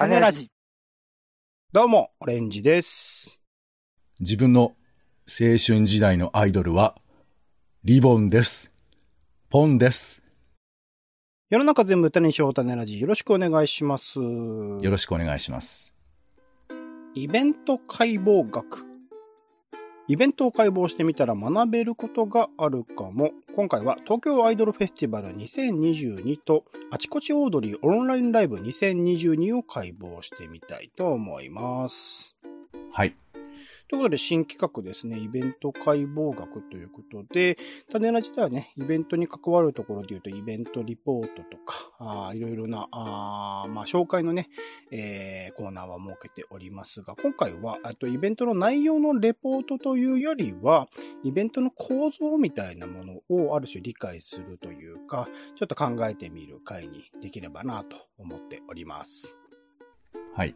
種ラジ。どうも、オレンジです。自分の青春時代のアイドルは、リボンです。ポンです。世の中全部種にしよう種ラジ。よろしくお願いします。よろしくお願いします。イベント解剖学。イベントを解剖してみたら学べることがあるかも。今回は東京アイドルフェスティバル2022とあちこちオードリーオンラインライブ2022を解剖してみたいと思います。はい。ということで、新企画ですね、イベント解剖学ということで、種ラジではね、イベントに関わるところで言うと、イベントリポートとか、あいろいろな、あまあ、紹介のね、えーコーナーは設けておりますが、今回は、あとイベントの内容のレポートというよりは、イベントの構造みたいなものをある種理解するというか、ちょっと考えてみる回にできればなと思っております。はい。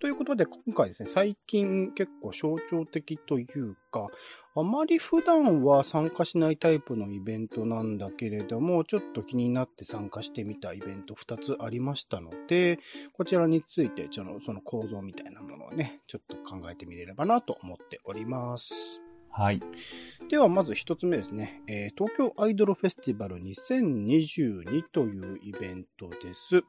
ということで、今回ですね、最近結構象徴的というか、あまり普段は参加しないタイプのイベントなんだけれども、ちょっと気になって参加してみたイベント2つありましたので、こちらについて、ちょっとその構造みたいなものをね、ちょっと考えてみれればなと思っております。はい。では、まず一つ目ですね。えー東京アイドルフェスティバル2022というイベントです。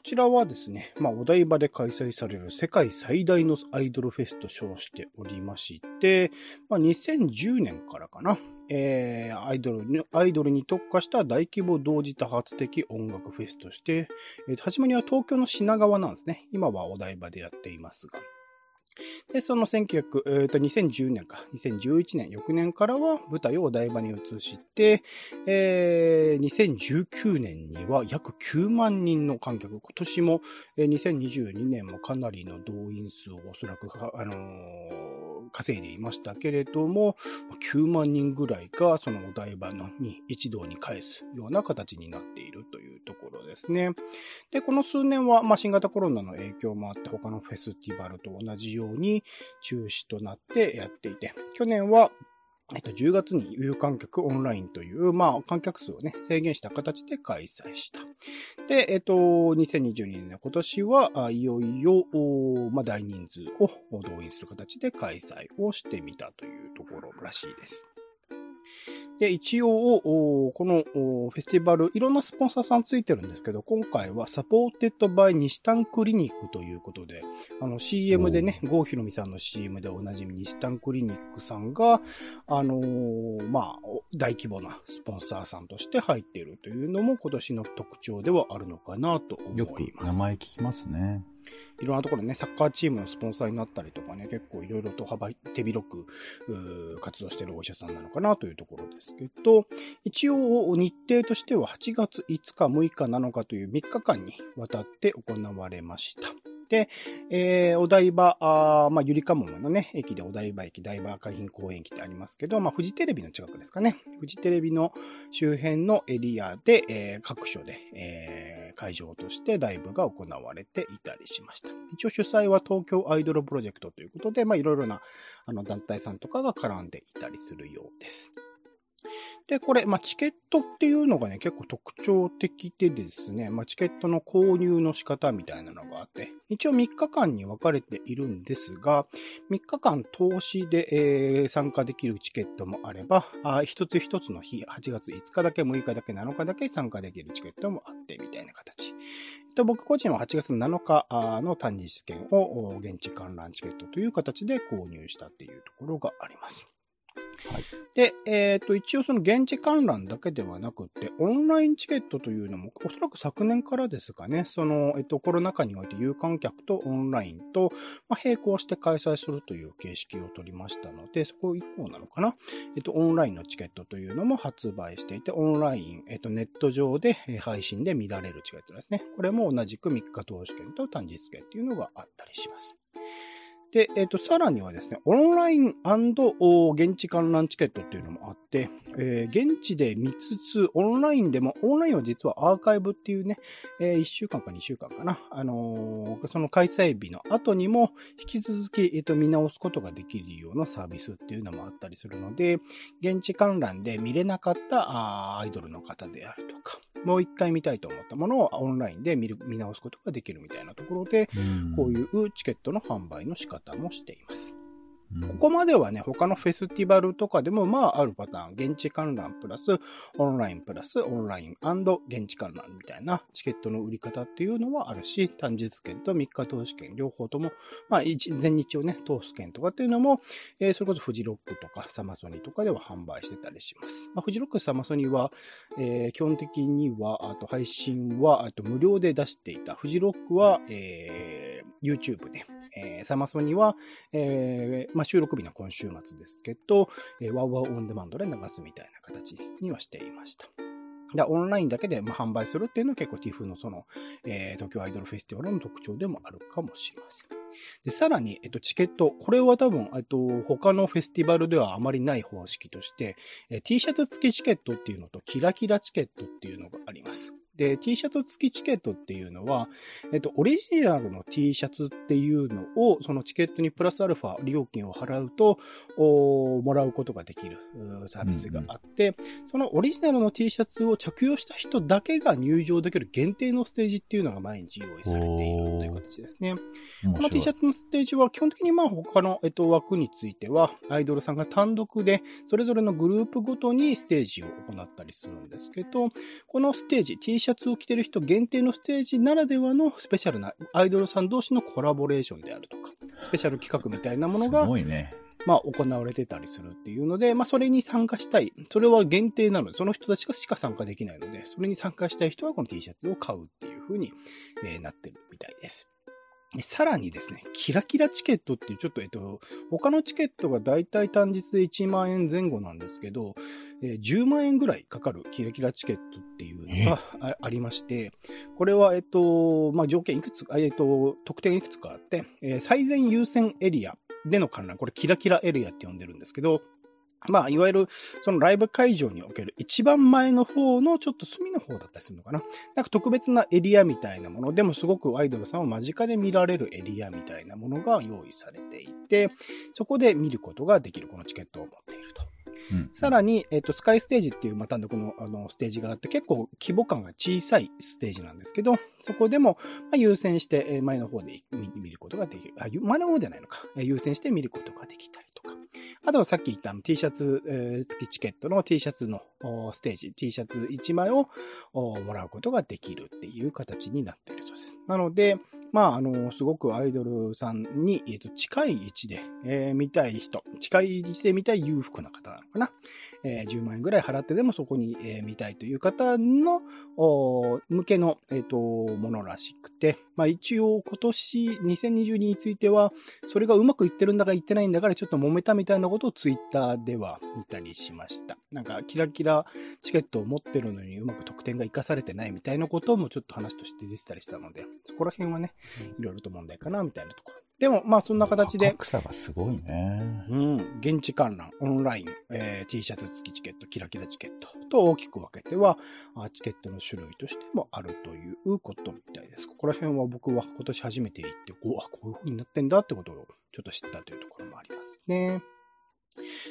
こちらはですね、まあ、お台場で開催される世界最大のアイドルフェスと称しておりまして、まあ、2010年からかな、えーアイドルに、アイドルに特化した大規模同時多発的音楽フェスとして、えー初めには東京の品川なんですね。今はお台場でやっていますが。で、その1900、えーと、2010年か、2011年、翌年からは舞台をお台場に移して、えー2019年には約9万人の観客、今年も、えー2022年もかなりの動員数をおそらく、あのー稼いでいましたけれども、9万人ぐらいがそのお台場のに一堂に返すような形になっているといところですね。で、この数年は、まあ、新型コロナの影響もあって、他のフェスティバルと同じように中止となってやっていて、去年は、えっと、10月に有観客オンラインという、まあ、観客数をね、制限した形で開催した。で、えっと、2022年の今年は、いよいよ、まあ、大人数を動員する形で開催をしてみたというところらしいです。で、一応、おこのおフェスティバル、いろんなスポンサーさんついてるんですけど、今回は Supported by にしたんクリニックということで、あの CM でね、郷ひろみさんの CM でおなじみ西丹クリニックさんが、あのーまあ、大規模なスポンサーさんとして入っているというのも今年の特徴ではあるのかなと思いよくます。名前聞きますね。いろんなところね、サッカーチームのスポンサーになったりとかね、結構いろいろと幅手広く活動してるお医者さんなのかなというところですけど、一応日程としては8月5日、6日、7日という3日間にわたって行われました。で、えー、お台場、あまあ、ゆりかもめのね、駅でお台場駅、台場海浜公園駅ってありますけど、まあ、フジテレビの近くですかね。フジテレビの周辺のエリアで、えー各所で、えー会場としてライブが行われていたりしました。一応主催は東京アイドルプロジェクトということで、まあ、いろいろなあの団体さんとかが絡んでいたりするようです。で、これ、まあ、チケットっていうのがね、結構特徴的でですね、まあ、チケットの購入の仕方みたいなのがあって、一応3日間に分かれているんですが、3日間投資で、えー参加できるチケットもあれば、あ一つ一つの日、8月5日だけ、6日だけ、7日だけ参加できるチケットもあって、みたいな形。と、僕個人は8月7日の単日券を現地観覧チケットという形で購入したっていうところがあります。で、えっ、と、一応その現地観覧だけではなくて、オンラインチケットというのも、おそらく昨年からですかね、その、えっ、と、コロナ禍において有観客とオンラインと、まあ、並行して開催するという形式を取りましたので、そこ以降なのかな。えっ、と、オンラインのチケットというのも発売していて、オンライン、えっ、と、ネット上で配信で見られるチケットですね。これも同じく3日投資券と単日券っていうのがあったりします。で、えっ、と、さらにはですね、オンライン現地観覧チケットっていうのもあって、えー現地で見つつ、オンラインでも、オンラインは実はアーカイブっていうね、え1週間か2週間かな、あのーその開催日の後にも、引き続き、えっ、と、見直すことができるようなサービスっていうのもあったりするので、現地観覧で見れなかったアイドルの方であるとか、もう一回見たいと思ったものをオンラインで見る、見直すことができるみたいなところで、こういうチケットの販売の仕方もしています。うんここまではね、他のフェスティバルとかでも、まあ、あるパターン。現地観覧プラス、オンラインプラス、オンライン現地観覧みたいなチケットの売り方っていうのはあるし、単日券と3日投資券、両方とも、まあ、日をね、通す券とかっていうのも、えーそれこそフジロックとかサマソニとかでは販売してたりします。まあ、フジロック、サマソニは、えー基本的には、あと配信は、あと無料で出していた。フジロックは、えー YouTube で、えーサマソニは、えーまあ、収録日の今週末ですけど、えー、ワウワウオンデマンドで流すみたいな形にはしていました。でオンラインだけでまあ販売するっていうのは結構 TIFF のその、えー東京アイドルフェスティバルの特徴でもあるかもしれません。で、さらに、えっと、チケット。これは多分、えっと、他のフェスティバルではあまりない方式として、え T シャツ付きチケットっていうのと、キラキラチケットっていうのがあります。で、T シャツ付きチケットっていうのは、えっと、オリジナルの T シャツっていうのを、そのチケットにプラスアルファ料金を払うと、おもらうことができるサービスがあって、そのオリジナルの T シャツを着用した人だけが入場できる限定のステージっていうのが毎日用意されているという形ですね。この T シャツのステージは基本的にまあ他の、えっと、枠については、アイドルさんが単独で、それぞれのグループごとにステージを行ったりするんですけど、このステージ、T シャツを着てる人限定のステージならではのスペシャルなアイドルさん同士のコラボレーションであるとか、スペシャル企画みたいなものがね。まあ、行われてたりするっていうので、まあ、それに参加したい。それは限定なので、その人たちしか参加できないので、それに参加したい人はこの T シャツを買うっていう風に、えーなってるみたいです。でさらにですね、キラキラチケットっていうちょっと、えっと、他のチケットがだいたい単日で1万円前後なんですけど、えー10万円ぐらいかかるキラキラチケットっていうのがあありまして、これは、えっと、まあ、条件いくつか、えっと、特典いくつかあって、えー最善優先エリアでの観覧、これキラキラエリアって呼んでるんですけど、まあ、いわゆる、そのライブ会場における一番前の方のちょっと隅の方だったりするのかな。なんか特別なエリアみたいなものでもすごくアイドルさんを間近で見られるエリアみたいなものが用意されていて、そこで見ることができるこのチケットを持っていると。うんさらに、えっと、スカイステージっていうまた単独のあのステージがあって結構規模感が小さいステージなんですけど、そこでも、まあ、優先してえー前の方で見見ることができる。あ、ゆ前の方じゃないのか。えー優先して見ることができたりとか。あとはさっき言った T シャツ、えー付きチケットの T シャツのステージ、T シャツ1枚をもらうことができるっていう形になっているそうです。なので、まあ、あの、すごくアイドルさんに、えっ、と、近い位置で、えー見たい人、近い位置で見たい裕福な方なのかな。えー10万円ぐらい払ってでもそこに、えー見たいという方の、お向けの、えっ、と、ものらしくて、まあ一応今年2022については、それがうまくいってるんだかいってないんだからちょっと揉めたみたいなことをツイッターでは見たりしました。なんかキラキラチケットを持ってるのにうまく得点が活かされてないみたいなこともちょっと話として出てたりしたので、そこら辺はね、いろいろと問題かなみたいなところ。でも、まあそんな形で、格差がすごいね。うん、現地観覧、オンライン、えー T シャツ付きチケット、キラキラチケットと大きく分けては、あチケットの種類としてもあるということみたいです。ここら辺は僕は今年初めて行って、おあ、こういう風になってんだってことをちょっと知ったというところもありますね。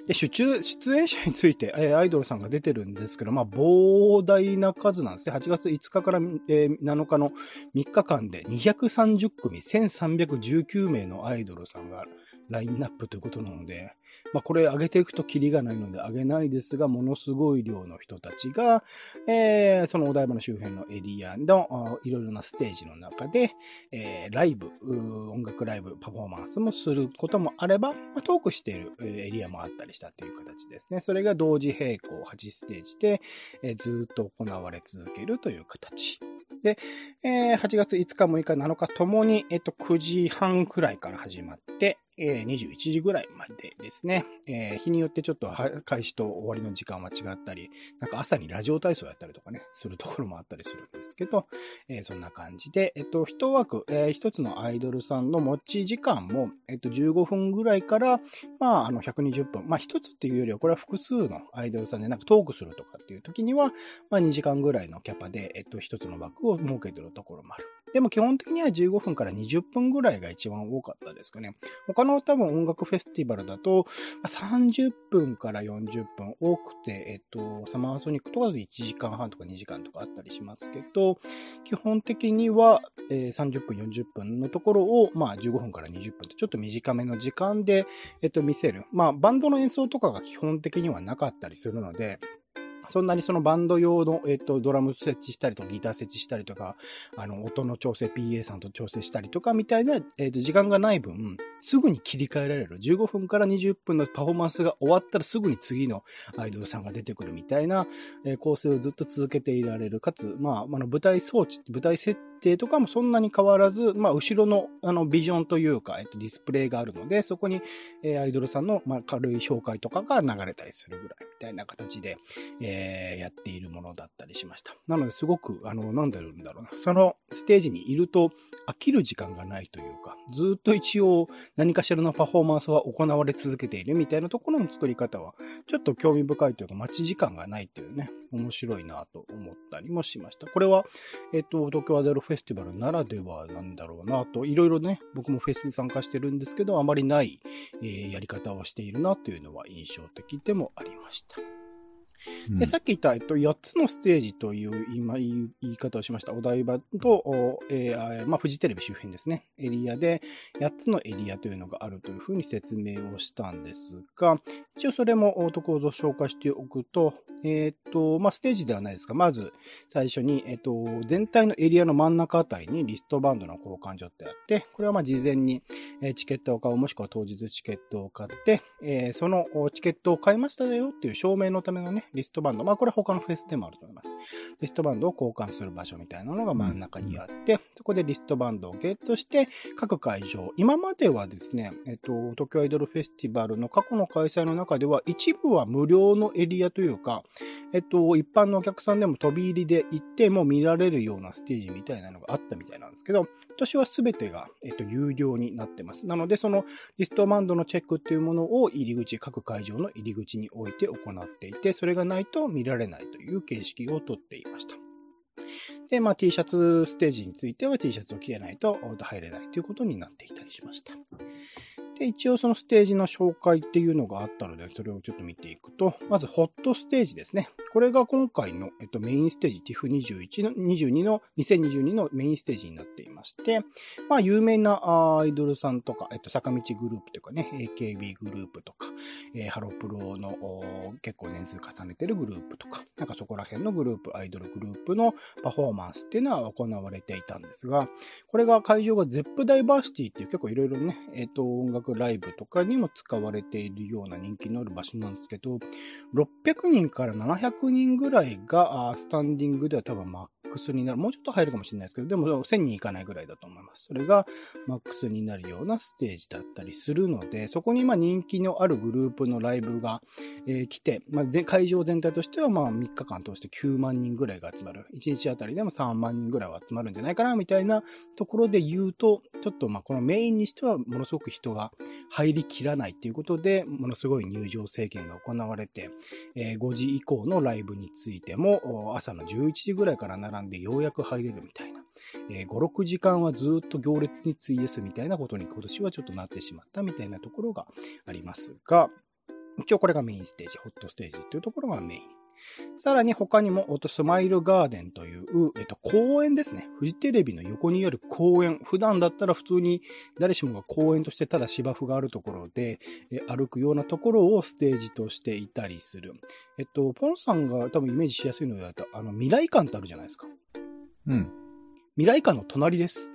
で、出中、出演者について、えーアイドルさんが出てるんですけど、まあ、膨大な数なんですね。8月5日から、えー7日の3日間で230組、1319名のアイドルさんがラインナップということなので、まあ、これ上げていくとキリがないので上げないですが、ものすごい量の人たちが、えーそのお台場の周辺のエリアのいろいろなステージの中で、えーライブ、音楽ライブ、パフォーマンスもすることもあれば、まあ、トークしているエリアもあったりしたという形ですね。それが同時並行8ステージで、えーずっと行われ続けるという形。で、えー8月5日、6日、7日ともに、えっと、9時半くらいから始まって、え、21時ぐらいまでですね。え、日によってちょっと開始と終わりの時間は違ったり、なんか朝にラジオ体操やったりとかね、するところもあったりするんですけど、え、そんな感じで、えっと、一枠、え、一つのアイドルさんの持ち時間も、えっと、15分ぐらいから、まあ、あの、120分。まあ、一つっていうよりは、これは複数のアイドルさんでなんかトークするとかっていう時には、まあ、2時間ぐらいのキャパで、えっと、一つの枠を設けてるところもある。でも基本的には15分から20分ぐらいが一番多かったですかね。他の多分音楽フェスティバルだと、30分から40分多くて、えっと、サマーソニックとかだと1時間半とか2時間とかあったりしますけど、基本的には、えー、30分40分のところを、まあ15分から20分とちょっと短めの時間で、えっと、見せる。まあバンドの演奏とかが基本的にはなかったりするので、そんなにそのバンド用の、えっ、と、ドラム設置したりとか、ギター設置したりとか、あの、音の調整、PA さんと調整したりとか、みたいな、えっ、と、時間がない分、すぐに切り替えられる。15分から20分のパフォーマンスが終わったらすぐに次のアイドルさんが出てくるみたいな、え、構成をずっと続けていられる。かつ、まあ、あの、舞台装置、舞台設定とかもそんなに変わらず、まあ、後ろの、あの、ビジョンというか、えっと、ディスプレイがあるので、そこに、えー、アイドルさんの、まあ、軽い紹介とかが流れたりするぐらい、みたいな形で、えー、やっているものだったりしました。なので、すごく、あの、なんだろうな。そのステージにいると、飽きる時間がないというか、ずっと一応、何かしらのパフォーマンスは行われ続けているみたいなところの作り方は、ちょっと興味深いというか、待ち時間がないというね、面白いなと思ったりもしました。これは、えっと、東京アデルフフェスティバルならではなんだろうなと、いろいろね、僕もフェスに参加してるんですけど、あまりない、えー、やり方をしているなというのは印象的でもありました。で、さっき言った、えっと、8つのステージという今言い方をしました。お台場と、えー、まあ、フジテレビ周辺ですね。エリアで、8つのエリアというのがあるというふうに説明をしたんですが、一応それも、おところ紹介しておくと、えっ、と、まあ、ステージではないですが、まず、最初に、えっ、と、全体のエリアの真ん中あたりにリストバンドの交換所ってあって、これはま、事前に、えチケットを買う、もしくは当日チケットを買って、え、そのチケットを買いましたよっていう証明のためのね、リストバンド。まあ、これ他のフェスでもあると思います。リストバンドを交換する場所みたいなのが真ん中にあって、そこでリストバンドをゲットして、各会場、今まではですね、えっと、東京アイドルフェスティバルの過去の開催の中では、一部は無料のエリアというか、えっと、一般のお客さんでも飛び入りで行っても見られるようなステージみたいなのがあったみたいなんですけど、今年は全てが、えっと、有料になってます。なので、そのリストバンドのチェックっていうものを入り口、各会場の入り口に置いて行っていて、それががないと見られないという形式をとっていました。で、まあ T シャツステージについては T シャツを着れないと入れないということになっていたりしました。で、一応そのステージの紹介っていうのがあったので、それをちょっと見ていくと、まずホットステージですね。これが今回の、えっと、メインステージ TIFF21 の、22の、2022のメインステージになっていまして、まあ、有名なアイドルさんとか、えっと、坂道グループとかね、AKB グループとか、えー、ハロプロの結構年数重ねてるグループとか、なんかそこら辺のグループ、アイドルグループのパパフォーマンスっていうのは行われていたんですが、これが会場が ZEP ダイバーシティっていう結構いろいろね、えっと、音楽ライブとかにも使われているような人気のある場所なんですけど、600人から700人ぐらいが、スタンディングでは多分マックスになる。もうちょっと入るかもしれないですけど、でも1000人いかないぐらいだと思います。それがマックスになるようなステージだったりするので、そこにまあ人気のあるグループのライブが、えー、来て、まあ、会場全体としてはまあ3日間通して9万人ぐらいが集まる。1日あたりでも3万人ぐらいは集まるんじゃないかな、みたいなところで言うと、ちょっとまあこのメインにしてはものすごく人が入りきらないっていうことで、ものすごい入場制限が行われて、え、5時以降のライブについても、朝の11時ぐらいから並んでようやく入れるみたいな。えー、5、6時間はずっと行列に費やすみたいなことに今年はちょっとなってしまったみたいなところがありますが、一応これがメインステージ、ホットステージというところがメイン。さらに他にも、スマイルガーデンという、えっと、公園ですね。フジテレビの横にある公園。普段だったら普通に誰しもが公園としてただ芝生があるところで、え歩くようなところをステージとしていたりする。えっと、ポンさんが多分イメージしやすいのだと、あの、未来館ってあるじゃないですか。うん。未来館の隣です。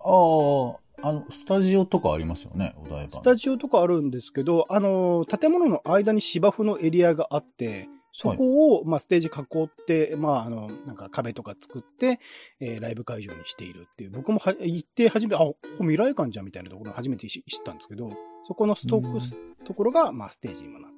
ああ、あの、スタジオとかありますよね、お台場。スタジオとかあるんですけど、あの、建物の間に芝生のエリアがあって、そこを、まあ、ステージ囲って、まあ、あの、なんか壁とか作って、えーライブ会場にしているっていう、僕もは行って初め、あ、ここ未来館じゃんみたいなところを初めて知知ったんですけど、そこのストックス、ところが、まあ、ステージにもなっ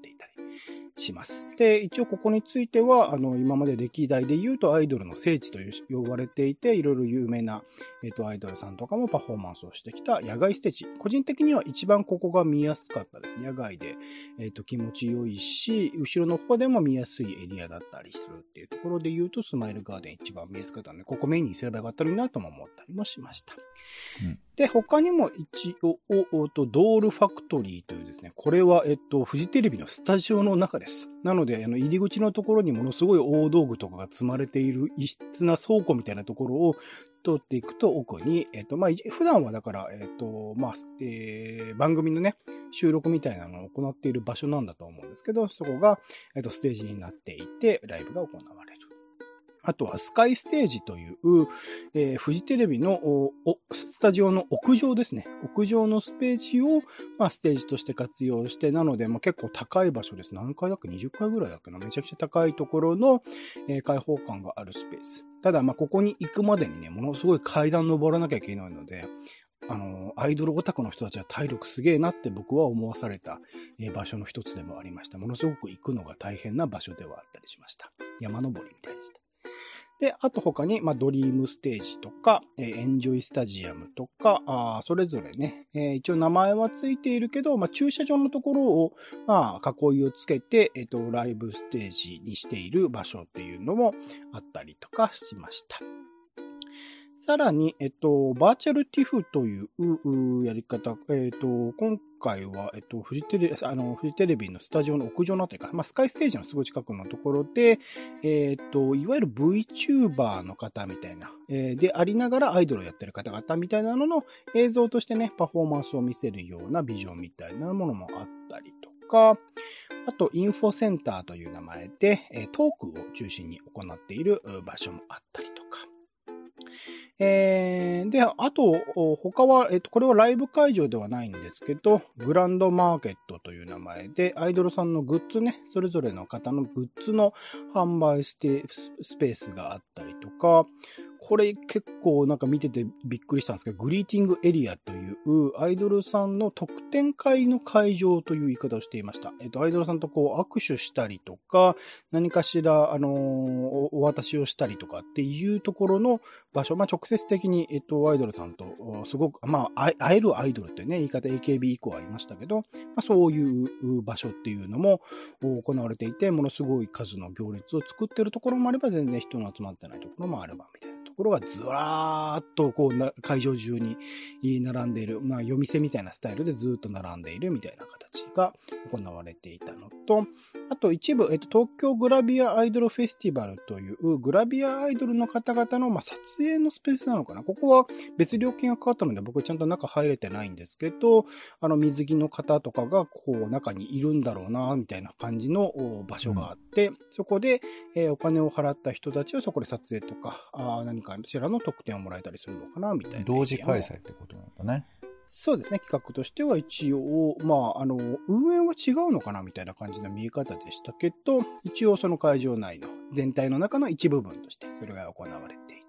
します。で、一応ここについては、あの、今まで歴代で言うとアイドルの聖地と呼ばれていて、いろいろ有名な、えっ、と、アイドルさんとかもパフォーマンスをしてきた野外ステージ。個人的には一番ここが見やすかったです。野外で、えっ、と、気持ちよいし、後ろの方でも見やすいエリアだったりするっていうところで言うと、スマイルガーデン一番見やすかったので、ここメインにすればよかったのになとも思ったりもしました。うんで、他にも一応、おおとドールファクトリーというですね、これは、えっと、フジテレビのスタジオの中です。なので、あの、入り口のところにものすごい大道具とかが積まれている異質な倉庫みたいなところを通っていくと奥に、えっと、まあ、普段はだから、えっと、まあ、えー番組のね、収録みたいなのを行っている場所なんだと思うんですけど、そこが、えっと、ステージになっていて、ライブが行われる。あとはスカイステージという、えーフジテレビのスタジオの屋上ですね。屋上のスページを、まあ、ステージとして活用して、なので、まあ、結構高い場所です。何階だっけ ?20 階ぐらいだっけな？めちゃくちゃ高いところの、えー開放感があるスペース。ただ、まあ、ここに行くまでにね、ものすごい階段登らなきゃいけないので、あの、アイドルオタクの人たちは体力すげえなって僕は思わされた、場所の一つでもありました。ものすごく行くのが大変な場所ではあったりしました。山登りみたいでした。で、あと他に、まあ、ドリームステージとか、えーエンジョイスタジアムとか、あそれぞれね、えー一応名前はついているけど、まあ、駐車場のところを、まあ、囲いをつけて、えっ、と、ライブステージにしている場所っていうのもあったりとかしました。さらに、えっと、バーチャルティフというううやり方、えっと、今回は、えっと、フジテレビ、あの、フジテレビのスタジオの屋上のあたりか、まあ、スカイステージのすぐ近くのところで、えっと、いわゆる VTuber の方みたいな、えーでありながらアイドルをやってる方々みたいなのの映像としてね、パフォーマンスを見せるようなビジョンみたいなものもあったりとか、あと、インフォセンターという名前で、えトークを中心に行っている場所もあったりとか。えーで、あと、他は、えっと、これはライブ会場ではないんですけど、グランドマーケットという名前で、アイドルさんのグッズね、それぞれの方のグッズの販売ステスペースがあったりとか、これ結構なんか見ててびっくりしたんですけど、グリーティングエリアというアイドルさんの特典会の会場という言い方をしていました。えっと、アイドルさんとこう握手したりとか、何かしら、あのーお渡しをしたりとかっていうところの場所、まあ、直接的に、えっと、アイドルさんと、すごく、まあ、会えるアイドルっていうね、言い方 AKB 以降ありましたけど、まあ、そういう場所っていうのも行われていて、ものすごい数の行列を作ってるところもあれば、全然人の集まってないところもあれば、みたいな。ころがずらーっとこうな会場中に並んでいる、まあ、夜店みたいなスタイルでずっと並んでいるみたいな形が行われていたのと、あと一部、えっと、東京グラビアアイドルフェスティバルというグラビアアイドルの方々の、まあ、撮影のスペースなのかな？ここは別料金がかかったので僕ちゃんと中入れてないんですけど、あの水着の方とかがこう中にいるんだろうな、みたいな感じの場所があって、そこで、えーお金を払った人たちはそこで撮影とか、あ何かしらの特典をもらえたりするのかな、みたいな。同時開催ってことなんだね。そうですね。企画としては一応、まあ、あの、運営は違うのかなみたいな感じの見え方でしたけど、一応その会場内の全体の中の一部分としてそれが行われてい。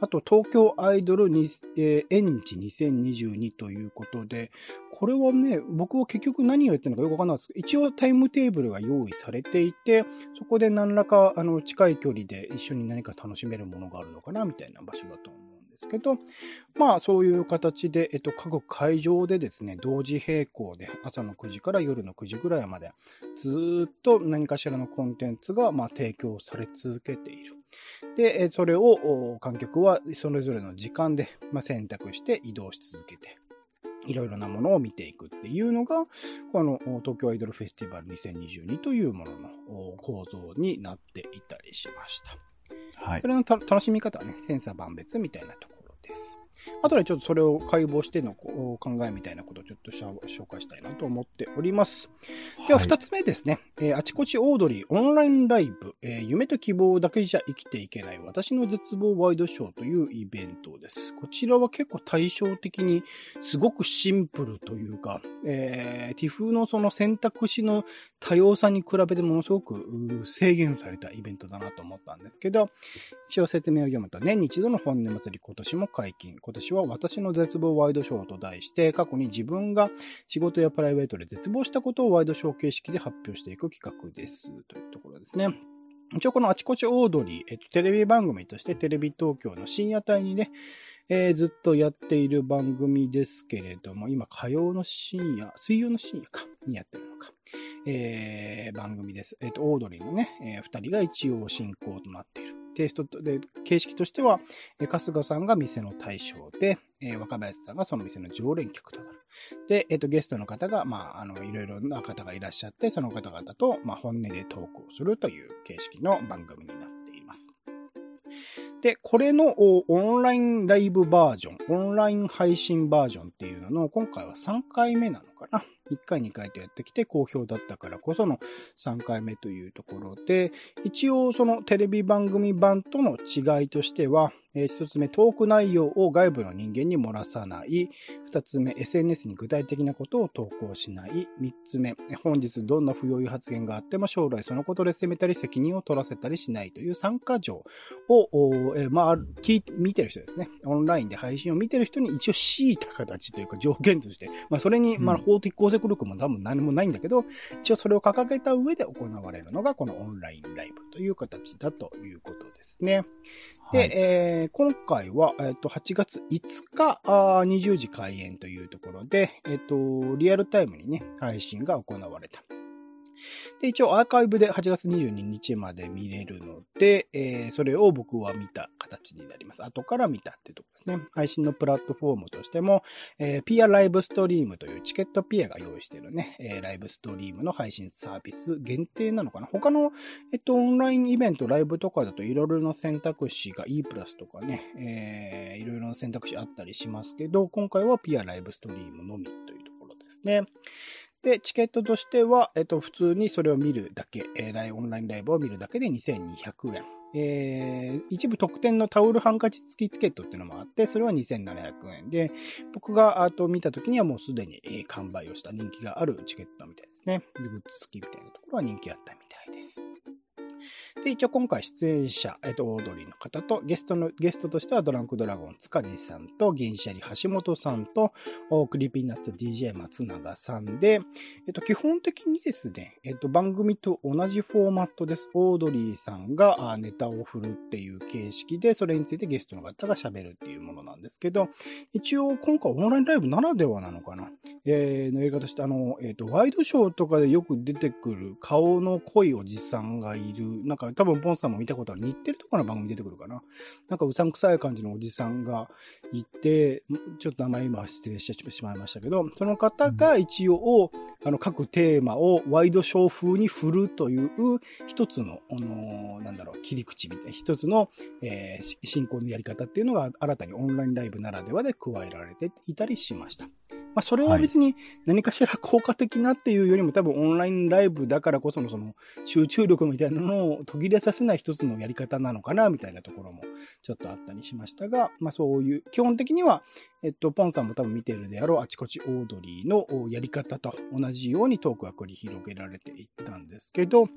あと、東京アイドルに、えー、エンジ2022ということで、これはね、僕は結局何をやってるのかよくわかんないですけど、一応タイムテーブルが用意されていて、そこで何らか、あの、近い距離で一緒に何か楽しめるものがあるのかなみたいな場所だと思うんですけど、まあそういう形で、えっと、各会場でですね、同時並行で朝の9時から夜の9時ぐらいまで、ずっと何かしらのコンテンツが、まあ、提供され続けている。で、えそれをお観客はそれぞれの時間で、まあ、選択して移動し続けて、いろいろなものを見ていくっていうのが、このお東京アイドルフェスティバル2022というもののお構造になっていたりしました。はいそ。れのた楽しみ方はね、センサー万別みたいなところです。後でちょっとそれを解剖しての考えみたいなことをちょっと紹介したいなと思っております。では、二つ目ですね。えー、あちこちオードリーオンラインライブ、えー、夢と希望だけじゃ生きていけない私の絶望ワイドショーというイベントです。こちらは結構対照的にすごくシンプルというか、えー、ティフのその選択肢の多様さに比べてものすごく制限されたイベントだなと思ったんですけど、一応説明を読むと、年に一度の本音祭り今年も解禁。今年は私の絶望ワイドショーと題して、過去に自分が仕事やプライベートで絶望したことをワイドショー形式で発表していく企画です。というところですね。一応このあちこちオードリー、えっと、テレビ番組としてテレビ東京の深夜帯にね、えー、ずっとやっている番組ですけれども、今火曜の深夜、水曜の深夜か、にやってるのか。えー、番組です。えっ、と、オードリーのね、えー、二人が一応進行となっている。テイストで、形式としては、えー、春日さんが店の対象で、えー、若林さんがその店の常連客となる。で、えっ、と、ゲストの方が、まあ、あの、いろいろな方がいらっしゃって、その方々と、まあ、本音でトークをするという形式の番組になっています。で、これのオンラインライブバージョン、オンライン配信バージョンっていうのの、今回は3回目なのな。1回2回とやってきて好評だったからこその3回目というところで、一応そのテレビ番組版との違いとしては、えー、一つ目、トーク内容を外部の人間に漏らさない。二つ目、SNS に具体的なことを投稿しない。三つ目、本日どんな不用意発言があっても将来そのことで責めたり責任を取らせたりしないという参加条を、えー、まあ、聞見てる人ですね。オンラインで配信を見てる人に一応強いた形というか条件として、まあ、それに、まあ、法的拘束力も多分何もないんだけど、一応それを掲げた上で行われるのがこのオンラインライブという形だということですね。で、はい、えー、今回は、えっ、ー、と、8月5日あ、20時開演というところで、えっ、ー、と、リアルタイムにね、配信が行われた。で、一応アーカイブで8月22日まで見れるので、えー、それを僕は見た形になります。後から見たっていうところですね。配信のプラットフォームとしても、えー、ピアライブストリームというチケットピアが用意しているね、えー、ライブストリームの配信サービス限定なのかな他の、えっと、オンラインイベント、ライブとかだといろいろな選択肢が E プラスとかね、いろいろな選択肢あったりしますけど、今回はピアライブストリームのみというところですね。で、チケットとしては、えっと、普通にそれを見るだけ、えー、オンラインライブを見るだけで2200円。えー、一部特典のタオルハンカチ付きチケットっていうのもあって、それは2700円で、僕があと見た時にはもうすでに、えー、完売をした人気があるチケットみたいですね。グッズ付きみたいなところは人気あったみたいです。で、一応今回出演者、えっと、オードリーの方と、ゲストの、ゲストとしてはドランクドラゴン塚地さんと、銀シャリ橋本さんと、Creepy Nuts DJ 松永さんで、えっと、基本的にですね、えっと、番組と同じフォーマットです。オードリーさんがネタを振るっていう形式で、それについてゲストの方が喋るっていうものなんですけど、一応今回オンラインライブならではなのかなえー、のやり方して、あの、えっ、と、ワイドショーとかでよく出てくる顔の濃いおじさんがいる、なんか多分ポンさんも見たことある日テレとかの番組出てくるかな。なんかうさんくさい感じのおじさんがいて、ちょっと名前今失礼してしまいましたけど、その方が一応、あの、各テーマをワイドショー風に振るという一つの、あのー、なんだろう、切り口みたいな、一つの、えー、進行のやり方っていうのが新たにオンラインライブならではで加えられていたりしました。まあ、それは別に何かしら効果的なっていうよりも、多分オンラインライブだからこそのその集中力みたいなの途切れさせない一つのやり方なのかな、みたいなところもちょっとあったりしましたが、まあそういう、基本的には、えっと、ポンさんも多分見てるであろうあちこちオードリーのやり方と同じようにトークが繰り広げられていったんですけど、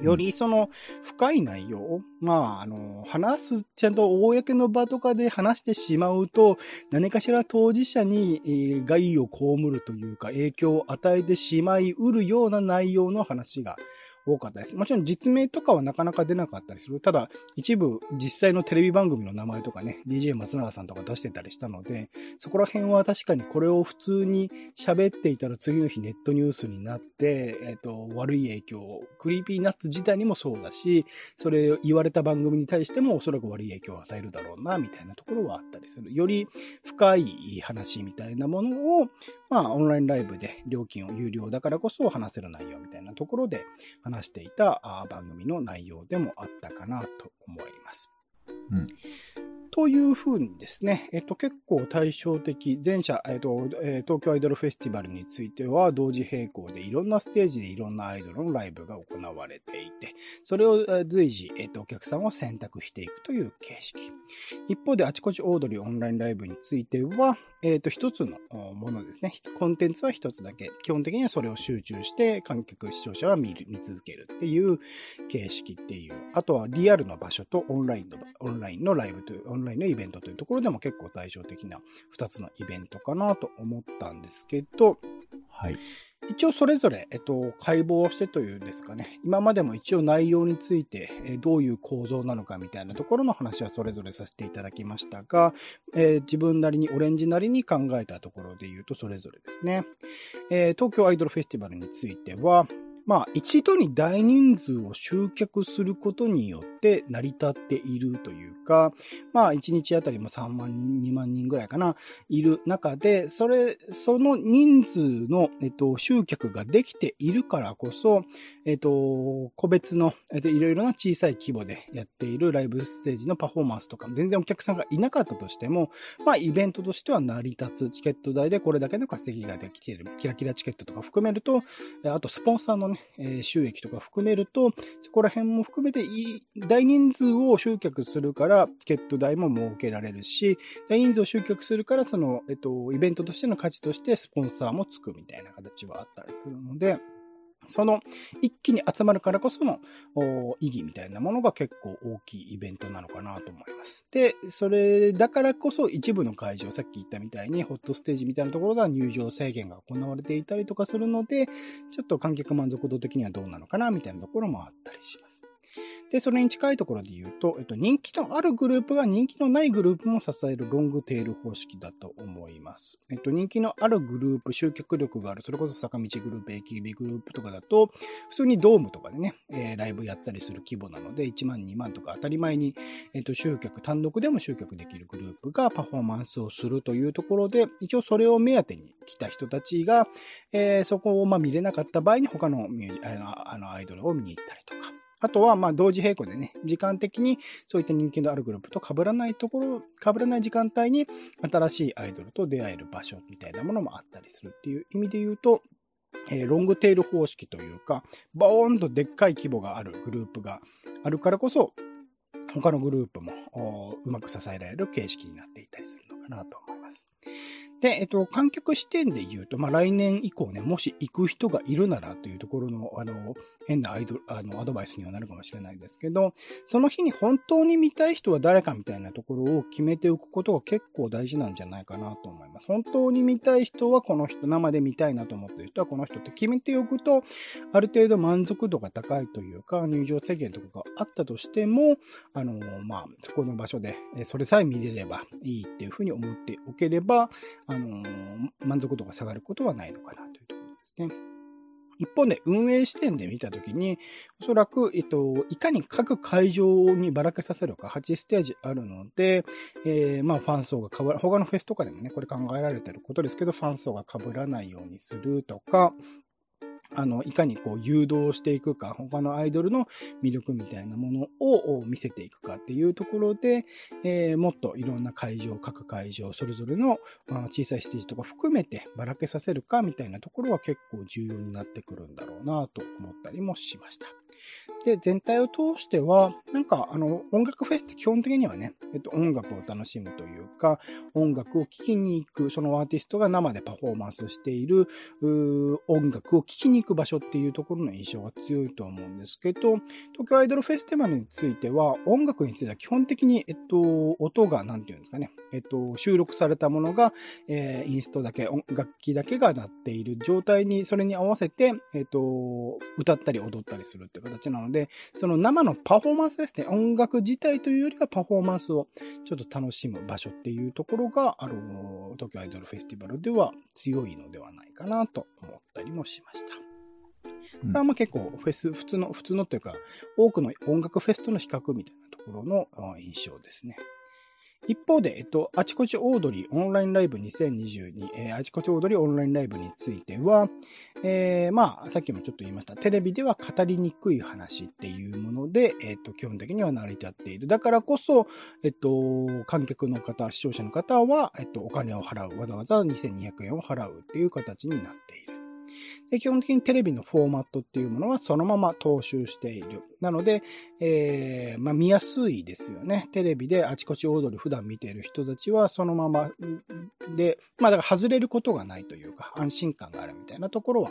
よりその深い内容、まあ、あの、話す、ちゃんと公の場とかで話してしまうと、何かしら当事者に害を被るというか、影響を与えてしまいうるような内容の話が多かったです。もちろん実名とかはなかなか出なかったりする。ただ、一部実際のテレビ番組の名前とかね、DJ 松永さんとか出してたりしたので、そこら辺は確かにこれを普通に喋っていたら次の日ネットニュースになって、えっ、ー、と、悪い影響、を、 Creepy Nuts 自体にもそうだし、それを言われた番組に対してもおそらく悪い影響を与えるだろうな、みたいなところはあったりする。より深い話みたいなものを、まあ、オンラインライブで料金を有料だからこそ話せる内容みたいなところで話していた番組の内容でもあったかなと思います。うんというふうにですね、えっと、結構対照的、前者、えっと、東京アイドルフェスティバルについては、同時並行でいろんなステージでいろんなアイドルのライブが行われていて、それを随時、えっと、お客さんを選択していくという形式。一方で、あちこちオードリーオンラインライブについては、えっと、一つのものですね。コンテンツは一つだけ。基本的にはそれを集中して、観客、視聴者は見る、見続けるっていう形式っていう。あとは、リアルの場所とオンラインの、オンラインのライブという、ンラインのイベントというところでも結構対照的な二つのイベントかなと思ったんですけど、はい。一応それぞれ、えっと、解剖してというんですかね。今までも一応内容について、えどういう構造なのかみたいなところの話はそれぞれさせていただきましたが、えー、自分なりに、オレンジなりに考えたところで言うとそれぞれですね。えー、東京アイドルフェスティバルについては、まあ、一度に大人数を集客することによって成り立っているというか、まあ、1日あたりも3万人、2万人ぐらいかな、いる中で、それ、その人数の、えっと、集客ができているからこそ、えっと、個別の、えっと、いろいろな小さい規模でやっているライブステージのパフォーマンスとか、全然お客さんがいなかったとしても、まあ、イベントとしては成り立つ、チケット代でこれだけの稼ぎができている、キラキラチケットとか含めると、あと、スポンサーのね、え収益とか含めると、そこら辺も含めて大人数を集客するから、チケット代も設けられるし、大人数を集客するから、その、えっと、イベントとしての価値としてスポンサーもつくみたいな形はあったりするので、その一気に集まるからこその意義みたいなものが結構大きいイベントなのかなと思います。で、それだからこそ一部の会場、さっき言ったみたいにホットステージみたいなところが入場制限が行われていたりとかするので、ちょっと観客満足度的にはどうなのかなみたいなところもあったりします。で、それに近いところで言うと、えっと、人気のあるグループが人気のないグループも支えるロングテール方式だと思います。えっと、人気のあるグループ、集客力がある、それこそ坂道グループ、AKB グループとかだと、普通にドームとかでね、えー、ライブやったりする規模なので、1万、2万とか当たり前に、えっと、集客、単独でも集客できるグループがパフォーマンスをするというところで、一応それを目当てに来た人たちが、えー、そこをま見れなかった場合に他のあのアイドルを見に行ったりとか、あとは、まあ、同時並行でね、時間的にそういった人気のあるグループと被らないところ、被らない時間帯に新しいアイドルと出会える場所みたいなものもあったりするっていう意味で言うと、えー、ロングテール方式というか、ボーンとでっかい規模があるグループがあるからこそ、他のグループもうまく支えられる形式になっていたりするのかなと思います。で、えっと、観客視点で言うと、まあ、来年以降ね、もし行く人がいるならというところの、あの、変なアイドル、あの、アドバイスにはなるかもしれないですけど、その日に本当に見たい人は誰かみたいなところを決めておくことが結構大事なんじゃないかなと思います。本当に見たい人はこの人、生で見たいなと思ってる人はこの人って決めておくと、ある程度満足度が高いというか、入場制限とかがあったとしても、あの、まあ、そこの場所で、それさえ見れればいいっていうふうに思っておければ、あの、満足度が下がることはないのかなというところですね。一方で運営視点で見たときに、おそらく、えっと、いかに各会場にばらけさせるか、8ステージあるので、えー、まあ、ファン層が被ら、他のフェスとかでもね、これ考えられてることですけど、ファン層が被らないようにするとか、あの、いかにこう誘導していくか、他のアイドルの魅力みたいなものを見せていくかっていうところで、えー、もっといろんな会場、各会場、それぞれの小さいステージとか含めてばらけさせるかみたいなところは結構重要になってくるんだろうなと思ったりもしました。で、全体を通しては、なんか、あの、音楽フェスって基本的にはね、えっと、音楽を楽しむというか、音楽を聴きに行く、そのアーティストが生でパフォーマンスしている、音楽を聴きに行く場所っていうところの印象が強いと思うんですけど、東京アイドルフェスティバルについては、音楽については基本的に、えっと、音が、なんていうんですかね、えっと、収録されたものが、えー、インストだけ、楽器だけが鳴っている状態に、それに合わせて、えっと、歌ったり踊ったりするっていう形なので、その生のパフォーマンスですね。音楽自体というよりはパフォーマンスをちょっと楽しむ場所っていうところが、あの、東京アイドルフェスティバルでは強いのではないかなと思ったりもしました。これはまあ結構フェス、普通の、普通のというか、多くの音楽フェスとの比較みたいなところの印象ですね。一方で、えっと、あちこちオードリーオンラインライブ2022、えー、あちこちオードリーオンラインライブについては、えー、まあ、さっきもちょっと言いました。テレビでは語りにくい話っていうもので、えっと、基本的には成り立っている。だからこそ、えっと、観客の方、視聴者の方は、えっと、お金を払う。わざわざ2200円を払うっていう形になっている。で、基本的にテレビのフォーマットっていうものはそのまま踏襲している。なので、えー、まあ見やすいですよね。テレビであちこち踊る普段見ている人たちはそのままで、まあだから外れることがないというか安心感があるみたいなところは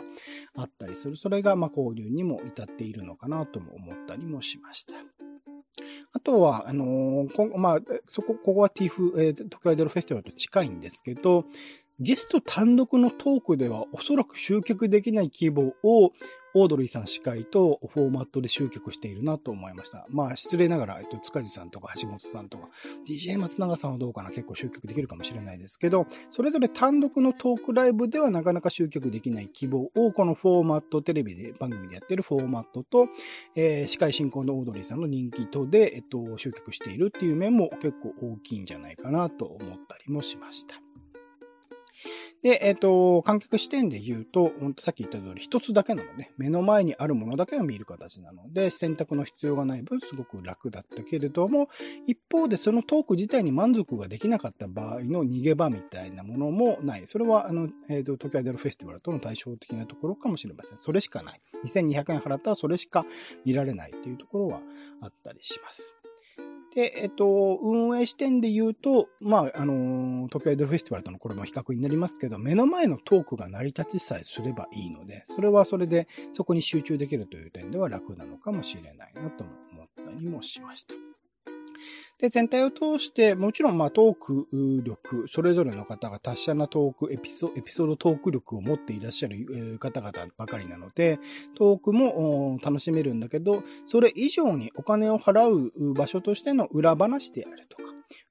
あったりする。それがまあ交流にも至っているのかなとも思ったりもしました。あとは、あのー、まあ、そこ、ここは TIF、えー、東京アイドルフェスティバルと近いんですけど、ゲスト単独のトークではおそらく集客できない規模をオードリーさん司会とフォーマットで集客しているなと思いました。まあ失礼ながら、えっと、塚地さんとか橋本さんとか、DJ 松永さんはどうかな結構集客できるかもしれないですけど、それぞれ単独のトークライブではなかなか集客できない規模をこのフォーマット、テレビで番組でやってるフォーマットと、えー、司会進行のオードリーさんの人気とで、えっと、集客しているっていう面も結構大きいんじゃないかなと思ったりもしました。で、えっ、ー、と、観客視点で言うと、ほんとさっき言った通り一つだけなので、目の前にあるものだけを見る形なので、選択の必要がない分すごく楽だったけれども、一方でそのトーク自体に満足ができなかった場合の逃げ場みたいなものもない。それは、あの、えっ、ー、と、東京アイドルフェスティバルとの対照的なところかもしれません。それしかない。2200円払ったらそれしか見られないというところはあったりします。で、えっと、運営視点で言うと、まあ、あの、東京アイドルフェスティバルとのこれも比較になりますけど、目の前のトークが成り立ちさえすればいいので、それはそれでそこに集中できるという点では楽なのかもしれないなと思ったりもしました。で、全体を通して、もちろん、まあ、トーク力、それぞれの方が達者なトーク、エピソエピソードトーク力を持っていらっしゃる方々ばかりなので、トークも楽しめるんだけど、それ以上にお金を払う場所としての裏話であるとか、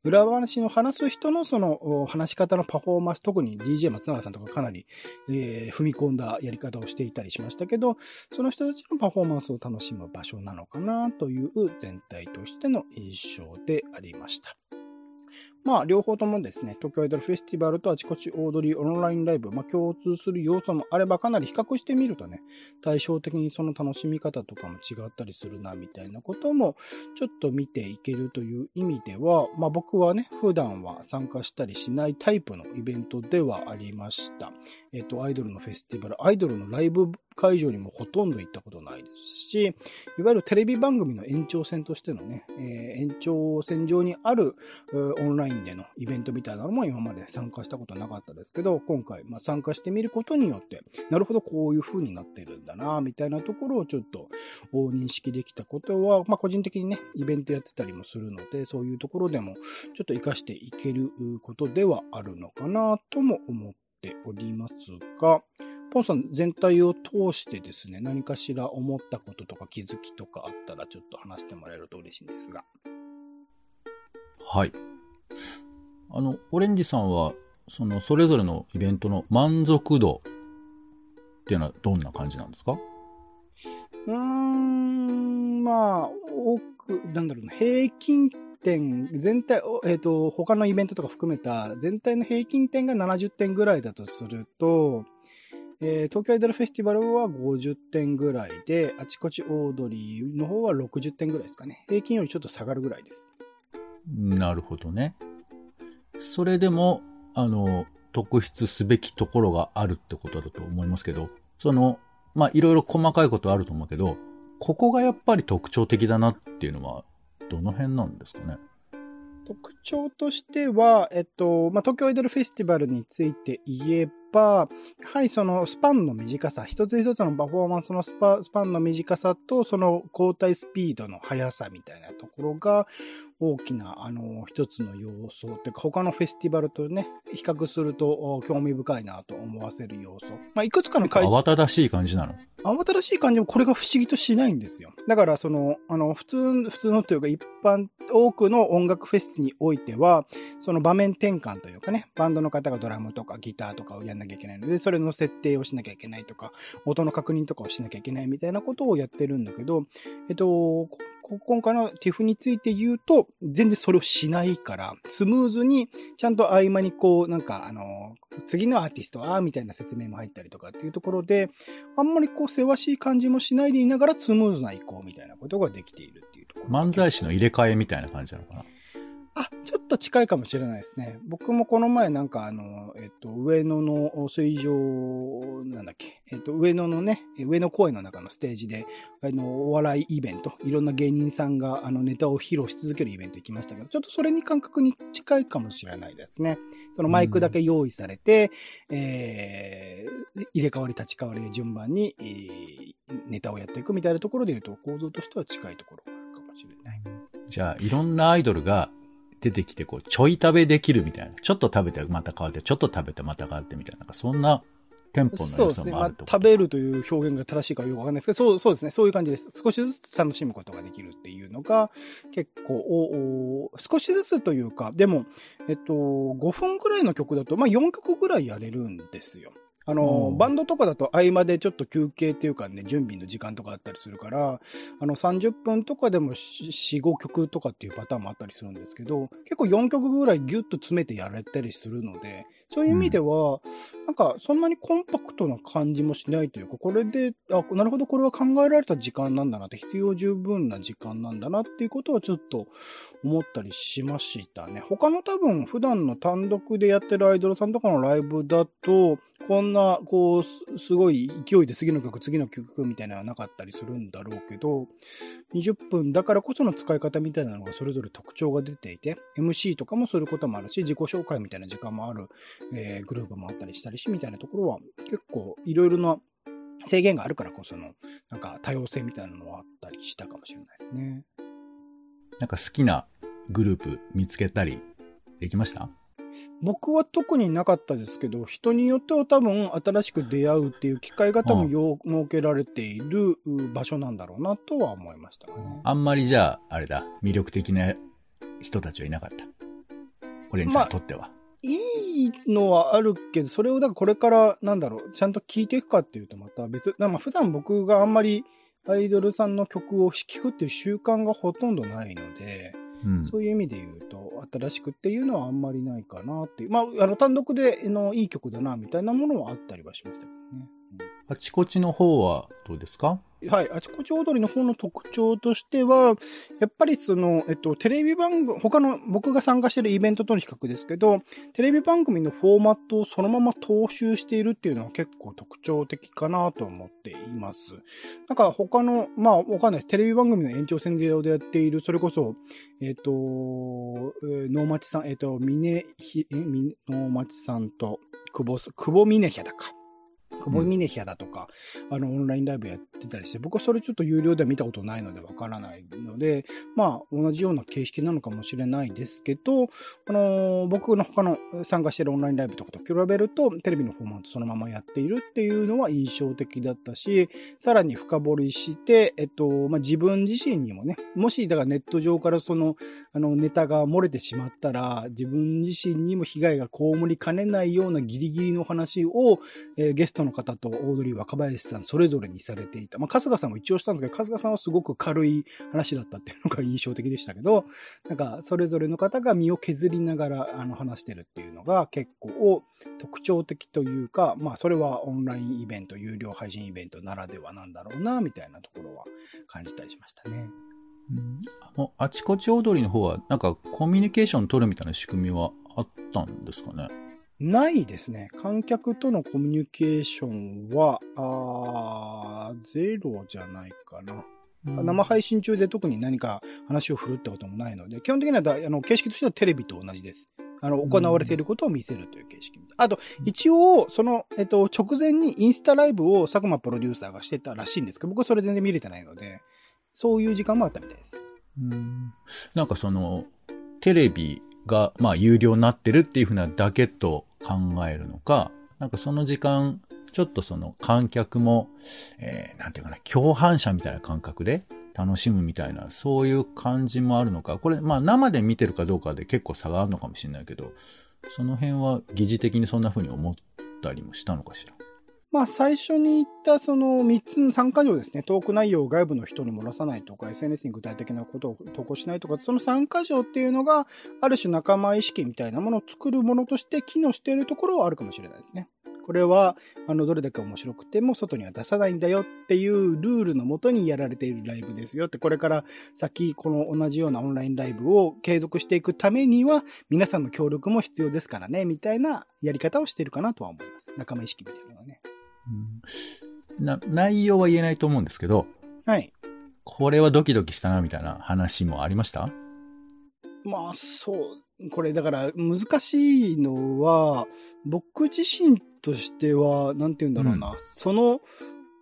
裏話の話す人のその話し方のパフォーマンス、特に DJ 松永さんとかかなり、えー、踏み込んだやり方をしていたりしましたけど、その人たちのパフォーマンスを楽しむ場所なのかなという全体としての印象でありました。まあ、両方ともですね、東京アイドルフェスティバルとあちこちオードリーオンラインライブ、まあ、共通する要素もあればかなり比較してみるとね、対照的にその楽しみ方とかも違ったりするな、みたいなことも、ちょっと見ていけるという意味では、まあ、僕はね、普段は参加したりしないタイプのイベントではありました。えっ、と、アイドルのフェスティバル、アイドルのライブ会場にもほとんど行ったことないですし、いわゆるテレビ番組の延長線としてのね、えー、延長線上にあるオンラインでのイベントみたいなのも今まで参加したことなかったですけど、今回、まあ、参加してみることによって、なるほどこういう風になってるんだな、みたいなところをちょっと認識できたことは、まあ、個人的にね、イベントやってたりもするので、そういうところでもちょっと活かしていけることではあるのかなとも思っておりますが、ポンさん全体を通してですね、何かしら思ったこととか気づきとかあったらちょっと話してもらえると嬉しいんですが。はい。あの、オレンジさんは、その、それぞれのイベントの満足度っていうのはどんな感じなんですか？うーん、まあ、多く、なんだろうな、平均点、全体、えっ、ー、と、他のイベントとか含めた全体の平均点が70点ぐらいだとすると、えー、東京アイドルフェスティバルは50点ぐらいで、あちこちオードリーの方は60点ぐらいですかね。平均よりちょっと下がるぐらいです。なるほどね。それでも、あの、特筆すべきところがあるってことだと思いますけど、その、まあ、いろいろ細かいことあると思うけど、ここがやっぱり特徴的だなっていうのは、どの辺なんですかね？特徴としては、えっと、まあ、東京アイドルフェスティバルについて言えば、やはりそのスパンの短さ、一つ一つのパフォーマンスのスパスパンの短さと、その交代スピードの速さみたいなところが、大きな、あの、一つの要素っていうか、他のフェスティバルとね、比較すると興味深いなと思わせる要素。まあ、いくつかの会慌ただしい感じなの？慌ただしい感じもこれが不思議としないんですよ。だから、その、あの、普通、普通のというか一般、多くの音楽フェスにおいては、その場面転換というかね、バンドの方がドラムとかギターとかをやんなきゃいけないので、それの設定をしなきゃいけないとか、音の確認とかをしなきゃいけないみたいなことをやってるんだけど、えっと、今回の TIFF について言うと、全然それをしないから、スムーズに、ちゃんと合間にこう、なんか、あの、次のアーティストは、みたいな説明も入ったりとかっていうところで、あんまりこう、せわしい感じもしないでいながら、スムーズな移行みたいなことができているっていうところ。漫才師の入れ替えみたいな感じなのかな。あ、ちょっと近いかもしれないですね。僕もこの前なんかあの、えっと、上野の水上、なんだっけ、えっと、上野のね、上野公園の中のステージで、あの、お笑いイベント、いろんな芸人さんがあのネタを披露し続けるイベント行きましたけど、ちょっとそれに感覚に近いかもしれないですね。そのマイクだけ用意されて、えー、入れ替わり立ち替わりで順番に、えーネタをやっていくみたいなところで言うと、構造としては近いところがあるかもしれない。じゃあ、いろんなアイドルが出てきて、こう、ちょい食べできるみたいな。ちょっと食べてまた変わって、ちょっと食べてまた変わってみたいな。なんかそんなテンポの良さそうですね。まあもあると、食べるという表現が正しいかよくわかんないですけど、そう、そうですね。そういう感じです。少しずつ楽しむことができるっていうのが、結構、おお少しずつというか、でも、えっと、5分ぐらいの曲だと、まあ4曲ぐらいやれるんですよ。あの、うんバンドとかだと合間でちょっと休憩っていうかね、準備の時間とかあったりするから、あの30分とかでも4、5曲とかっていうパターンもあったりするんですけど、結構4曲ぐらいギュッと詰めてやれたりするので、そういう意味では、なんかそんなにコンパクトな感じもしないというか、これで、あ、なるほど、これは考えられた時間なんだなって、必要十分な時間なんだなっていうことはちょっと思ったりしましたね。他の多分普段の単独でやってるアイドルさんとかのライブだと、こんな、こう、すごい勢いで次の曲、次の曲みたいなのはなかったりするんだろうけど、20分だからこその使い方みたいなのがそれぞれ特徴が出ていて、MC とかもすることもあるし、自己紹介みたいな時間もある、えーグループもあったりしたりし、みたいなところは結構いろいろな制限があるからこその、なんか多様性みたいなのはあったりしたかもしれないですね。なんか好きなグループ見つけたりできました？僕は特になかったですけど、人によっては多分新しく出会うっていう機会が多分よう設けられているう場所なんだろうなとは思いましたかね。あんまりじゃあ、あれだ、魅力的な人たちはいなかった。オレンジさんにとっては。いいのはあるけど、それをだからこれから、なんだろう、ちゃんと聴いていくかっていうとまた別、まあ普段僕があんまりアイドルさんの曲を聴くっていう習慣がほとんどないので、うん。そういう意味で言うと、新しくっていうのはあんまりないかなっていう。まあ、あの、単独で、あの、いい曲だな、みたいなものはあったりはしましたけどね。あちこちの方はどうですか？はい。あちこち踊りの方の特徴としては、やっぱりその、えっと、テレビ番組、他の僕が参加してるイベントとの比較ですけど、テレビ番組のフォーマットをそのまま踏襲しているっていうのは結構特徴的かなと思っています。なんか他の、まあわかんないです。テレビ番組の延長線上でやっている、それこそ、えっと、え能町さん、えっと、峰、え、み能町さんと、久保、久保峰ヒャだか。久保峰ヒャだとか、あの、オンラインライブやってたりして、僕はそれちょっと有料では見たことないのでわからないので、まあ、同じような形式なのかもしれないですけど、あのー僕の他の参加してるオンラインライブとかと比べると、テレビのフォーマットそのままやっているっていうのは印象的だったし、さらに深掘りして、えっと、まあ、自分自身にもね、もし、だからネット上からその、あの、ネタが漏れてしまったら、自分自身にも被害が被りかねないようなギリギリの話を、えーゲストの方とオードリー若林さんそれぞれにされていた。まあ、春日さんも一応したんですけど、春日さんはすごく軽い話だったっていうのが印象的でしたけど、なんか、それぞれの方が身を削りながら、あの、話してるっていうのが結構特徴的というか、まあ、それはオンラインイベント、有料配信イベントならではなんだろうな、みたいなところは感じたりしましたね。あの、あちこち踊りの方は、なんかコミュニケーション取るみたいな仕組みはあったんですかね？ないですね。観客とのコミュニケーションは、あーゼロじゃないかな。生配信中で特に何か話を振るってこともないので、基本的にはだあの形式としてはテレビと同じです。あの、行われていることを見せるという形式。あと、一応、その、えっと、直前にインスタライブを佐久間プロデューサーがしてたらしいんですけど、僕はそれ全然見れてないので、そういう時間もあったみたいです。うんなんかその、テレビが、まあ、有料になってるっていうふうなだけと考えるのか、なんかその時間、ちょっとその観客も、えー、なんていうかな、共犯者みたいな感覚で楽しむみたいな、そういう感じもあるのか。これ、まあ生で見てるかどうかで結構差があるのかもしれないけど、その辺は疑似的にそんな風に思ったりもしたのかしら。まあ、最初に言ったその3つの3箇条ですね。トーク内容を外部の人に漏らさないとか、SNS に具体的なことを投稿しないとか、その3箇条っていうのが、ある種仲間意識みたいなものを作るものとして機能しているところはあるかもしれないですね。これは、あの、どれだけ面白くても外には出さないんだよっていうルールのもとにやられているライブですよって、これから先、この同じようなオンラインライブを継続していくためには、皆さんの協力も必要ですからね、みたいなやり方をしているかなとは思います。仲間意識みたいなのはね。うん、な内容は言えないと思うんですけど、はい。これはドキドキしたな、みたいな話もありました？まあ、そう。これ、だから難しいのは、僕自身としては、なんて言うんだろうな。うん、その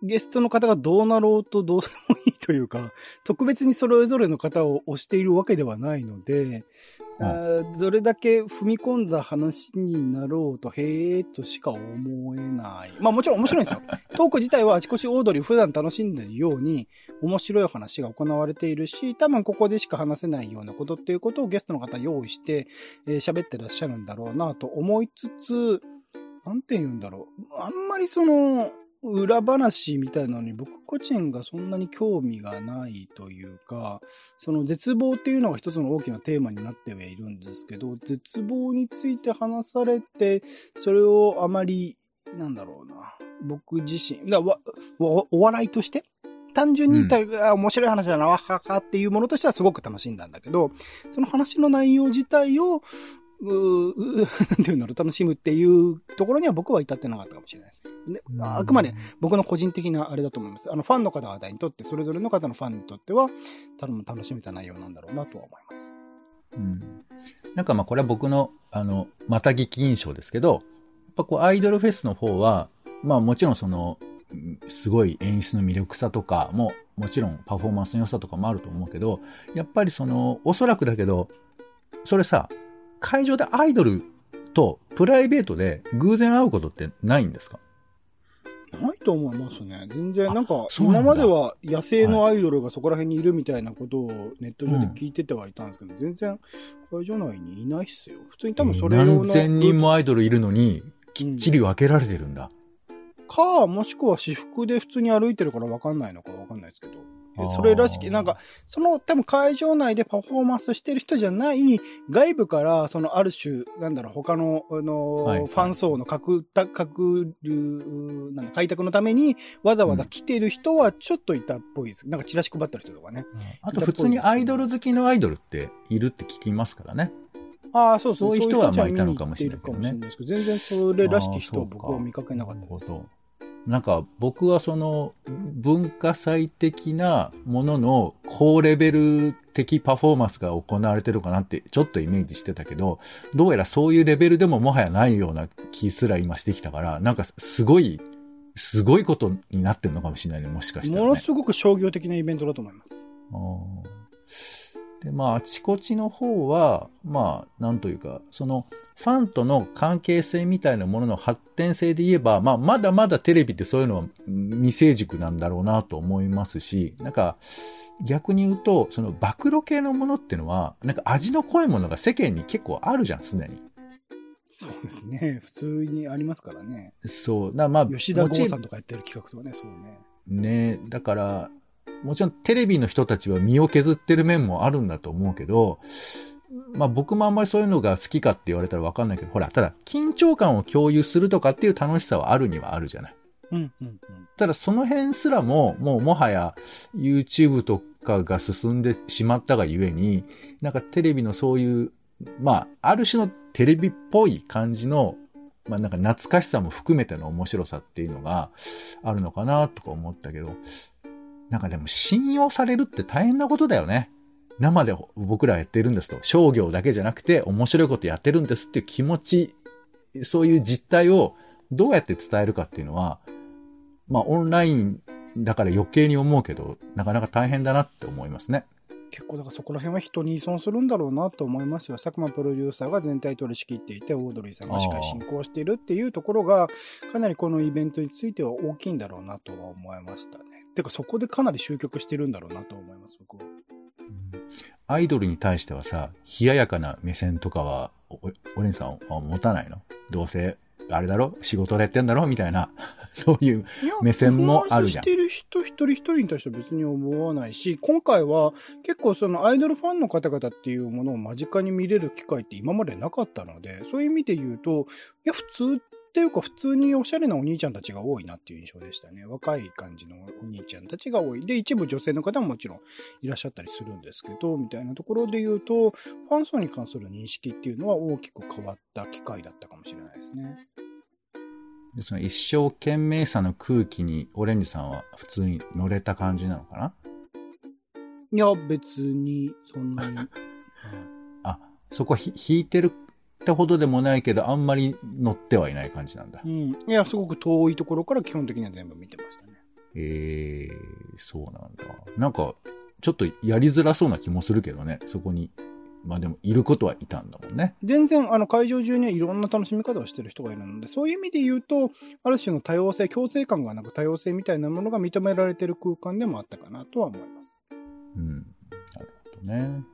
ゲストの方がどうなろうとどうでもいいというか、特別にそれぞれの方を推しているわけではないので、うん、どれだけ踏み込んだ話になろうと、へえとしか思えない。まあもちろん面白いんですよ。トーク自体はあちこちオードリー普段楽しんでるように、面白い話が行われているし、多分ここでしか話せないようなことっていうことをゲストの方用意して、えー、喋ってらっしゃるんだろうなと思いつつ、なんて言うんだろう。あんまりその、裏話みたいなのに僕個人がそんなに興味がないというか、その絶望っていうのが一つの大きなテーマになってはいるんですけど、絶望について話されて、それをあまり、なんだろうな、僕自身、だわお笑いとして単純に、うん、面白い話だな、わははっていうものとしてはすごく楽しんだんだけど、その話の内容自体を、う、なんていうんだろう、楽しむっていうところには僕は至ってなかったかもしれないですね。であくまで僕の個人的なあれだと思います。あの、ファンの方々にとって、それぞれの方のファンにとっては、多分楽しめた内容なんだろうなとは思います。うん。なんかまあこれは僕の、あの、また聞き印象ですけど、やっぱこうアイドルフェスの方は、まあもちろんその、すごい演出の魅力さとかも、もちろんパフォーマンスの良さとかもあると思うけど、やっぱりその、おそらくだけど、それさ、会場でアイドルとプライベートで偶然会うことってないんですか？ないと思いますね。全然、なんか、今までは野生のアイドルがそこら辺にいるみたいなことをネット上で聞いててはいたんですけど、うん、全然会場内にいないっすよ。普通に多分それ。何千人もアイドルいるのに、きっちり分けられてるんだ。うん、か、もしくは私服で普通に歩いてるから分かんないのか分かんないですけど。それらしき、なんか、その多分会場内でパフォーマンスしてる人じゃない、外部から、そのある種、なんだろう、他の、あの、はい、ファン層の拡、拡、なん開拓のために、わざわざ来てる人はちょっといたっぽいです。うん、なんかチラシ配った人とかね。あと普通にアイドル好きのアイドルっているって聞きますからね。ああ、そうそう。そういう人はまあいたのかもしれないけどね。全然それらしき人を僕は見かけなかったです。なんか僕はその文化祭的なものの高レベル的パフォーマンスが行われてるかなってちょっとイメージしてたけど、どうやらそういうレベルでももはやないような気すら今してきたから、なんかすごい、すごいことになってるのかもしれないね、もしかしたら、ね、ものすごく商業的なイベントだと思います。で、まあ、あちこちの方は、まあ、なんというか、その、ファンとの関係性みたいなものの発展性で言えば、まあ、まだまだテレビってそういうのは未成熟なんだろうなと思いますし、なんか、逆に言うと、その、暴露系のものっていうのは、なんか味の濃いものが世間に結構あるじゃん、すでに。そうですね。普通にありますからね。そう。だまあ、吉田剛さんとかやってる企画とかね、そうね。ねだから、もちろんテレビの人たちは身を削ってる面もあるんだと思うけど、まあ僕もあんまりそういうのが好きかって言われたらわかんないけど、ほら、ただ緊張感を共有するとかっていう楽しさはあるにはあるじゃない。うんうんうん、ただその辺すらも、もうもはや YouTube とかが進んでしまったがゆえに、なんかテレビのそういう、まあ、ある種のテレビっぽい感じの、まあなんか懐かしさも含めての面白さっていうのがあるのかなとか思ったけど、なんかでも信用されるって大変なことだよね。生で僕らやってるんですと。商業だけじゃなくて面白いことやってるんですっていう気持ち、そういう実態をどうやって伝えるかっていうのは、まあオンラインだから余計に思うけど、なかなか大変だなって思いますね。結構だからそこら辺は人に依存するんだろうなと思いますよ。佐久間プロデューサーが全体取り仕切っていて、オードリーさんが司会進行しているっていうところが、かなりこのイベントについては大きいんだろうなとは思いましたね。てかそこでかなり集客してるんだろうなと思います、僕は。アイドルに対してはさ、冷ややかな目線とかは、お、お姉さんは持たないの？どうせ、あれだろ？仕事でやってんだろ？みたいな、そういう目線もあるじゃん。してる人一人一人に対しては別に思わないし、今回は結構そのアイドルファンの方々っていうものを間近に見れる機会って今までなかったので、そういう意味で言うと、いや、普通っていうか普通におしゃれなお兄ちゃんたちが多いなっていう印象でしたね。若い感じのお兄ちゃんたちが多い。で、一部女性の方ももちろんいらっしゃったりするんですけど、みたいなところで言うと、ファン層に関する認識っていうのは大きく変わった機会だったかもしれないですね。で、その一生懸命さの空気にオレンジさんは普通に乗れた感じなのかな？いや、別に、そんなに。あ、そこひ引いてるってほどでもないけど、あんまり乗ってはいない感じなんだ。うん。いや、すごく遠いところから基本的には全部見てましたね。ええー、そうなんだ。なんか、ちょっとやりづらそうな気もするけどね、そこに。まあでも、いることはいたんだもんね。全然、あの、会場中にはいろんな楽しみ方をしてる人がいるので、そういう意味で言うと、ある種の多様性、共生感がなく多様性みたいなものが認められてる空間でもあったかなとは思います。うん。なるほどね。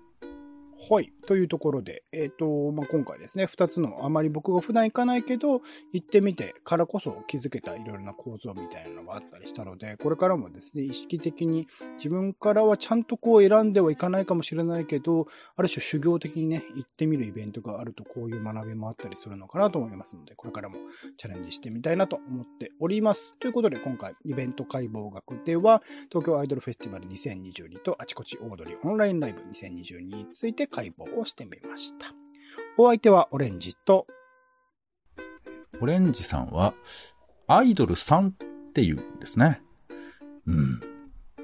はい。というところで、えっ、ー、と、まあ、今回ですね、二つのあまり僕が普段行かないけど、行ってみてからこそ気づけたいろいろな構造みたいなのがあったりしたので、これからもですね、意識的に自分からはちゃんとこう選んではいかないかもしれないけど、ある種修行的にね、行ってみるイベントがあるとこういう学びもあったりするのかなと思いますので、これからもチャレンジしてみたいなと思っております。ということで、今回、イベント解剖学では、東京アイドルフェスティバル2022とあちこちオードリーオンラインライブ2022について解剖をしてみました。お相手はオレンジと、オレンジさんは、アイドルさんっていうんですね。うん。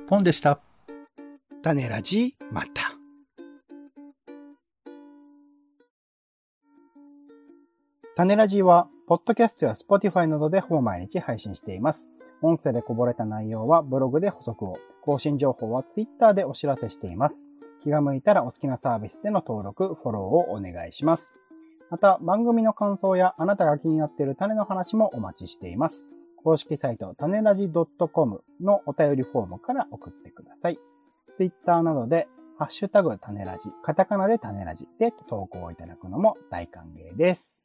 ポンでした。種ラジ、また。種ラジは、ポッドキャストやスポティファイなどでほぼ毎日配信しています。音声でこぼれた内容はブログで補足を、更新情報はツイッターでお知らせしています。気が向いたらお好きなサービスでの登録、フォローをお願いします。また、番組の感想やあなたが気になっている種の話もお待ちしています。公式サイト、種ラジ .com のお便りフォームから送ってください。Twitter などで、ハッシュタグ種ラジ、カタカナで種ラジで投稿いただくのも大歓迎です。